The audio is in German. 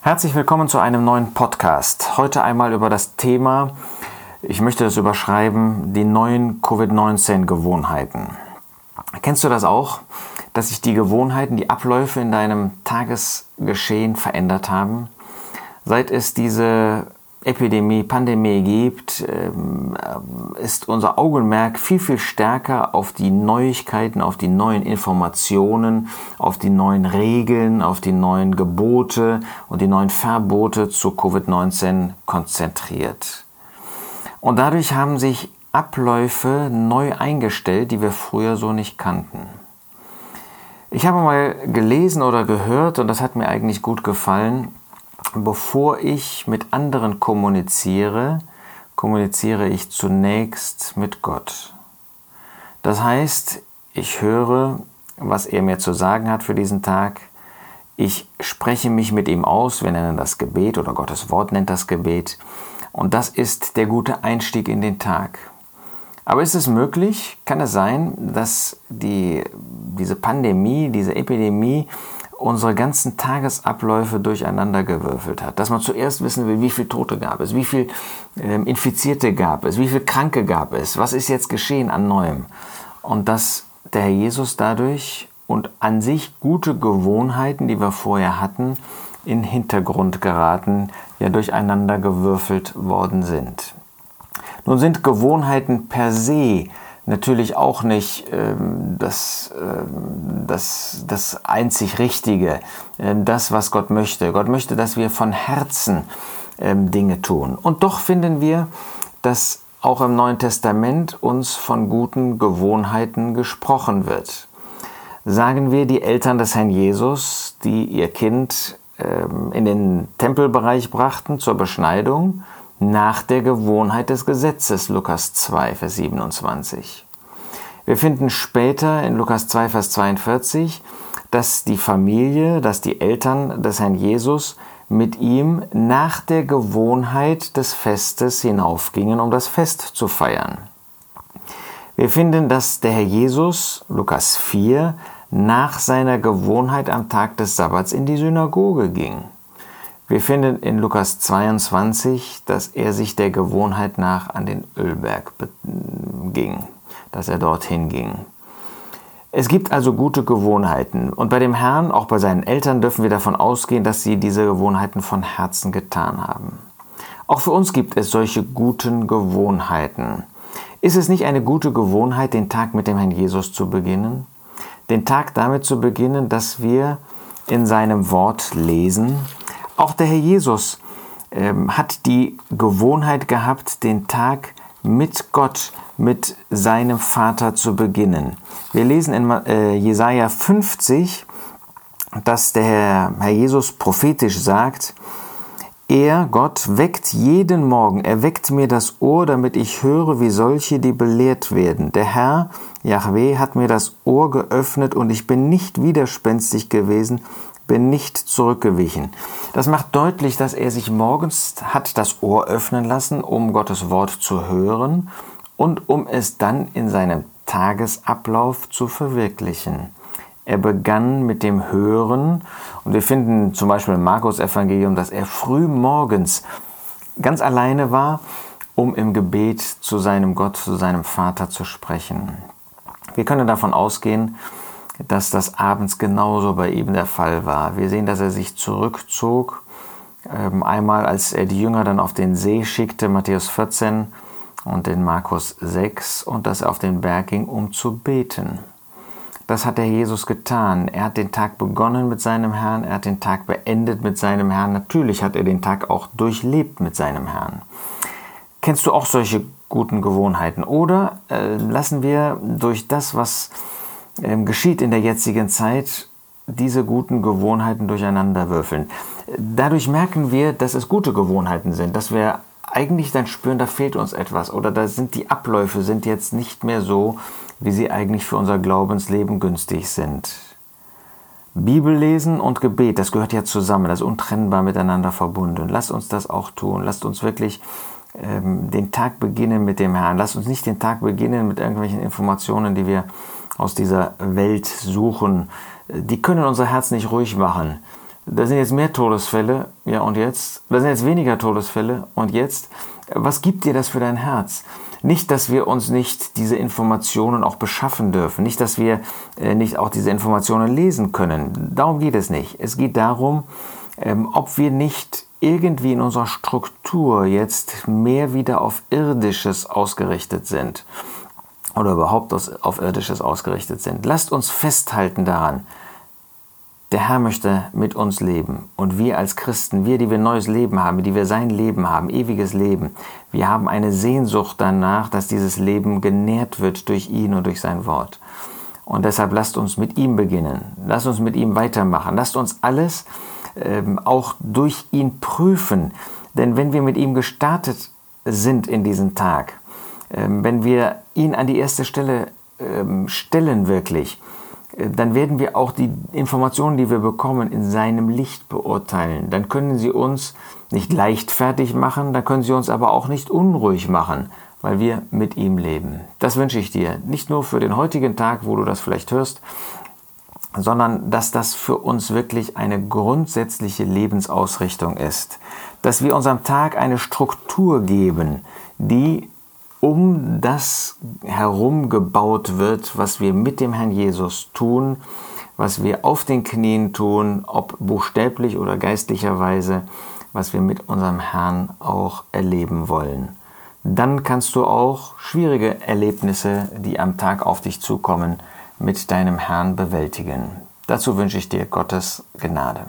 Herzlich willkommen zu einem neuen Podcast. Heute einmal über das Thema, ich möchte das überschreiben, die neuen Covid-19-Gewohnheiten. Kennst du das auch, dass sich die Gewohnheiten, die Abläufe in deinem Tagesgeschehen verändert haben? Seit es diese Epidemie, Pandemie gibt, ähm, ist unser Augenmerk viel, viel stärker auf die Neuigkeiten, auf die neuen Informationen, auf die neuen Regeln, auf die neuen Gebote und die neuen Verbote zu Covid-19 konzentriert. Und dadurch haben sich Abläufe neu eingestellt, die wir früher so nicht kannten. Ich habe mal gelesen oder gehört, und das hat mir eigentlich gut gefallen, bevor ich mit anderen kommuniziere, kommuniziere ich zunächst mit Gott. Das heißt, ich höre, was er mir zu sagen hat für diesen Tag. Ich spreche mich mit ihm aus, wir nennen das Gebet oder Gottes Wort nennt das Gebet. Und das ist der gute Einstieg in den Tag. Aber ist es möglich, kann es sein, dass die, diese Pandemie, diese Epidemie unsere ganzen Tagesabläufe durcheinandergewürfelt hat. Dass man zuerst wissen will, wie viele Tote gab es, wie viele ähm, Infizierte gab es, wie viele Kranke gab es, was ist jetzt geschehen an Neuem. Und dass der Herr Jesus dadurch und an sich gute Gewohnheiten, die wir vorher hatten, in Hintergrund geraten, ja durcheinandergewürfelt worden sind. Nun sind Gewohnheiten per se natürlich auch nicht ähm, das, ähm, das, das einzig Richtige, äh, das, was Gott möchte. Gott möchte, dass wir von Herzen ähm, Dinge tun. Und doch finden wir, dass auch im Neuen Testament uns von guten Gewohnheiten gesprochen wird. Sagen wir die Eltern des Herrn Jesus, die ihr Kind ähm, in den Tempelbereich brachten zur Beschneidung, nach der Gewohnheit des Gesetzes, Lukas 2, Vers 27. Wir finden später in Lukas 2, Vers 42, dass die Familie, dass die Eltern des Herrn Jesus mit ihm nach der Gewohnheit des Festes hinaufgingen, um das Fest zu feiern. Wir finden, dass der Herr Jesus, Lukas 4, nach seiner Gewohnheit am Tag des Sabbats in die Synagoge ging. Wir finden in Lukas 22, dass er sich der Gewohnheit nach an den Ölberg ging, dass er dorthin ging. Es gibt also gute Gewohnheiten und bei dem Herrn, auch bei seinen Eltern, dürfen wir davon ausgehen, dass sie diese Gewohnheiten von Herzen getan haben. Auch für uns gibt es solche guten Gewohnheiten. Ist es nicht eine gute Gewohnheit, den Tag mit dem Herrn Jesus zu beginnen? Den Tag damit zu beginnen, dass wir in seinem Wort lesen, auch der Herr Jesus ähm, hat die Gewohnheit gehabt, den Tag mit Gott, mit seinem Vater zu beginnen. Wir lesen in äh, Jesaja 50, dass der Herr Jesus prophetisch sagt, er, Gott, weckt jeden Morgen, er weckt mir das Ohr, damit ich höre, wie solche, die belehrt werden. Der Herr, Yahweh, hat mir das Ohr geöffnet und ich bin nicht widerspenstig gewesen, bin nicht zurückgewichen. Das macht deutlich, dass er sich morgens hat das Ohr öffnen lassen, um Gottes Wort zu hören und um es dann in seinem Tagesablauf zu verwirklichen. Er begann mit dem Hören und wir finden zum Beispiel im Markus Evangelium, dass er früh morgens ganz alleine war, um im Gebet zu seinem Gott, zu seinem Vater zu sprechen. Wir können davon ausgehen, dass das abends genauso bei ihm der Fall war. Wir sehen, dass er sich zurückzog, ähm, einmal als er die Jünger dann auf den See schickte, Matthäus 14 und in Markus 6, und dass er auf den Berg ging, um zu beten. Das hat der Jesus getan. Er hat den Tag begonnen mit seinem Herrn, er hat den Tag beendet mit seinem Herrn. Natürlich hat er den Tag auch durchlebt mit seinem Herrn. Kennst du auch solche guten Gewohnheiten? Oder äh, lassen wir durch das, was ähm, geschieht in der jetzigen Zeit, diese guten Gewohnheiten durcheinander würfeln. Dadurch merken wir, dass es gute Gewohnheiten sind, dass wir eigentlich dann spüren, da fehlt uns etwas oder da sind die Abläufe sind jetzt nicht mehr so, wie sie eigentlich für unser Glaubensleben günstig sind. Bibellesen und Gebet, das gehört ja zusammen, das ist untrennbar miteinander verbunden. Lasst uns das auch tun. Lasst uns wirklich ähm, den Tag beginnen mit dem Herrn. Lasst uns nicht den Tag beginnen mit irgendwelchen Informationen, die wir aus dieser Welt suchen. Die können unser Herz nicht ruhig machen. da sind jetzt mehr Todesfälle, ja und jetzt, da sind jetzt weniger Todesfälle und jetzt, was gibt dir das für dein Herz? Nicht, dass wir uns nicht diese Informationen auch beschaffen dürfen, nicht, dass wir äh, nicht auch diese Informationen lesen können. Darum geht es nicht. Es geht darum, ähm, ob wir nicht irgendwie in unserer Struktur jetzt mehr wieder auf Irdisches ausgerichtet sind oder überhaupt auf Irdisches ausgerichtet sind. Lasst uns festhalten daran, der Herr möchte mit uns leben. Und wir als Christen, wir, die wir neues Leben haben, die wir sein Leben haben, ewiges Leben, wir haben eine Sehnsucht danach, dass dieses Leben genährt wird durch ihn und durch sein Wort. Und deshalb lasst uns mit ihm beginnen. Lasst uns mit ihm weitermachen. Lasst uns alles ähm, auch durch ihn prüfen. Denn wenn wir mit ihm gestartet sind in diesen Tag, wenn wir ihn an die erste Stelle ähm, stellen wirklich, dann werden wir auch die Informationen, die wir bekommen, in seinem Licht beurteilen. Dann können sie uns nicht leichtfertig machen, dann können sie uns aber auch nicht unruhig machen, weil wir mit ihm leben. Das wünsche ich dir, nicht nur für den heutigen Tag, wo du das vielleicht hörst, sondern dass das für uns wirklich eine grundsätzliche Lebensausrichtung ist. Dass wir unserem Tag eine Struktur geben, die um das herum gebaut wird, was wir mit dem Herrn Jesus tun, was wir auf den Knien tun, ob buchstäblich oder geistlicherweise, was wir mit unserem Herrn auch erleben wollen. Dann kannst du auch schwierige Erlebnisse, die am Tag auf dich zukommen, mit deinem Herrn bewältigen. Dazu wünsche ich dir Gottes Gnade.